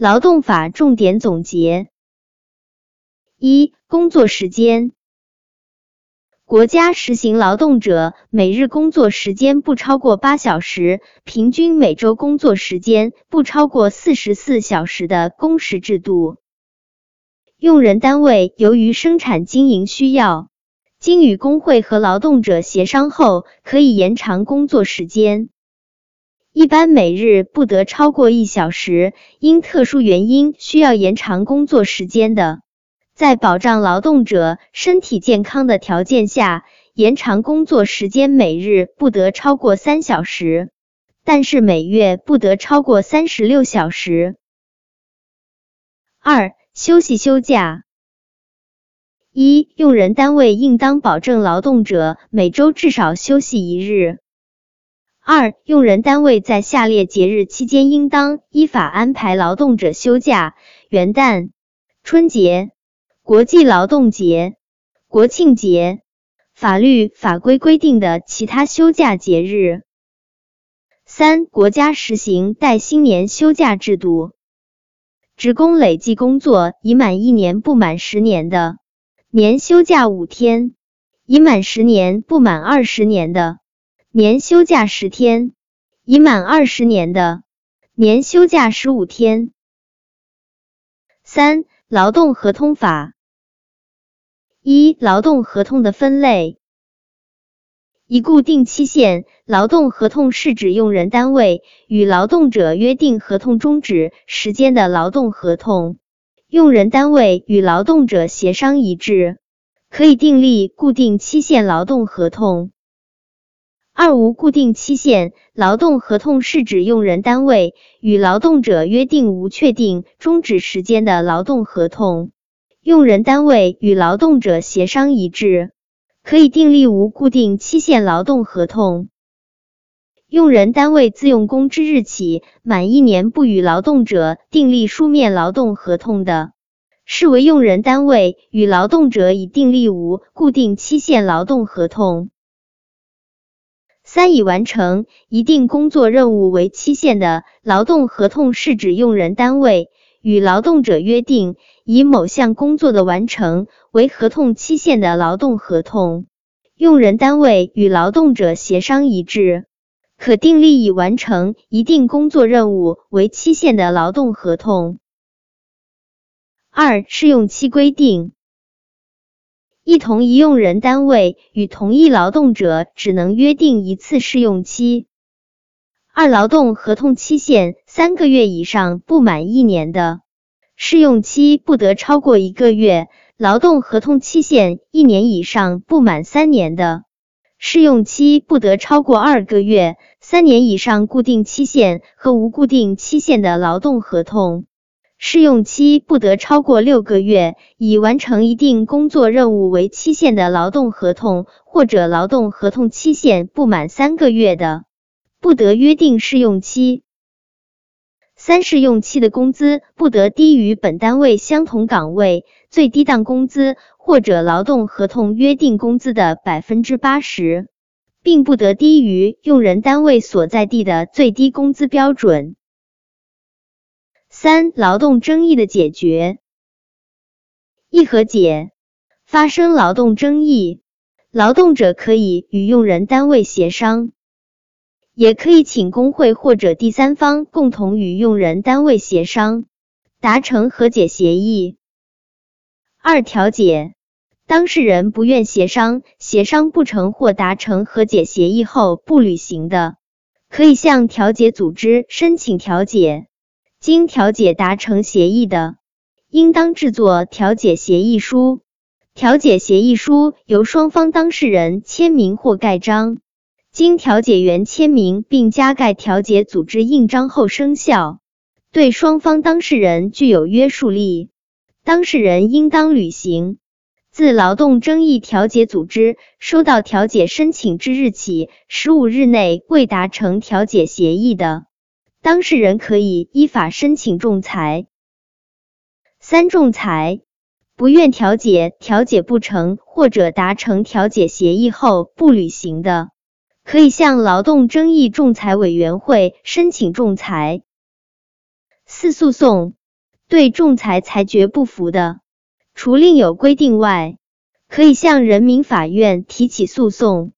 劳动法重点总结：一、工作时间。国家实行劳动者每日工作时间不超过八小时，平均每周工作时间不超过四十四小时的工时制度。用人单位由于生产经营需要，经与工会和劳动者协商后，可以延长工作时间。一般每日不得超过一小时。因特殊原因需要延长工作时间的。在保障劳动者身体健康的条件下，延长工作时间每日不得超过三小时，但是每月不得超过三十六小时。二、休息休假。一、用人单位应当保证劳动者每周至少休息一日。二、用人单位在下列节日期间应当依法安排劳动者休假：元旦、春节。国际劳动节、国庆节、法律法规规定的其他休假节日。三、国家实行带薪年休假制度，职工累计工作已满一年不满十年的，年休假五天；已满十年不满二十年的，年休假十天；已满二十年的，年休假十五天。三、劳动合同法。一、劳动合同的分类。一、固定期限劳动合同是指用人单位与劳动者约定合同终止时间的劳动合同，用人单位与劳动者协商一致，可以订立固定期限劳动合同。二、无固定期限劳动合同是指用人单位与劳动者约定无确定终止时间的劳动合同。用人单位与劳动者协商一致，可以订立无固定期限劳动合同。用人单位自用工之日起满一年不与劳动者订立书面劳动合同的，视为用人单位与劳动者已订立无固定期限劳动合同。三、已完成一定工作任务为期限的劳动合同是指用人单位与劳动者约定。以某项工作的完成为合同期限的劳动合同，用人单位与劳动者协商一致，可订立以完成一定工作任务为期限的劳动合同。二、试用期规定，一同一用人单位与同一劳动者只能约定一次试用期。二、劳动合同期限三个月以上不满一年的。试用期不得超过一个月，劳动合同期限一年以上不满三年的，试用期不得超过二个月，三年以上固定期限和无固定期限的劳动合同，试用期不得超过六个月，以完成一定工作任务为期限的劳动合同，或者劳动合同期限不满三个月的，不得约定试用期。三试用期的工资不得低于本单位相同岗位最低档工资或者劳动合同约定工资的百分之八十，并不得低于用人单位所在地的最低工资标准。三、劳动争议的解决。一和解，发生劳动争议，劳动者可以与用人单位协商。也可以请工会或者第三方共同与用人单位协商，达成和解协议。二、调解，当事人不愿协商，协商不成或达成和解协议后不履行的，可以向调解组织申请调解。经调解达成协议的，应当制作调解协议书。调解协议书由双方当事人签名或盖章。经调解员签名并加盖调解组织印章后生效，对双方当事人具有约束力。当事人应当履行。自劳动争议调解组织收到调解申请之日起十五日内未达成调解协议的，当事人可以依法申请仲裁。三、仲裁不愿调解、调解不成或者达成调解协议后不履行的。可以向劳动争议仲裁委员会申请仲裁。四、诉讼对仲裁裁决不服的，除另有规定外，可以向人民法院提起诉讼。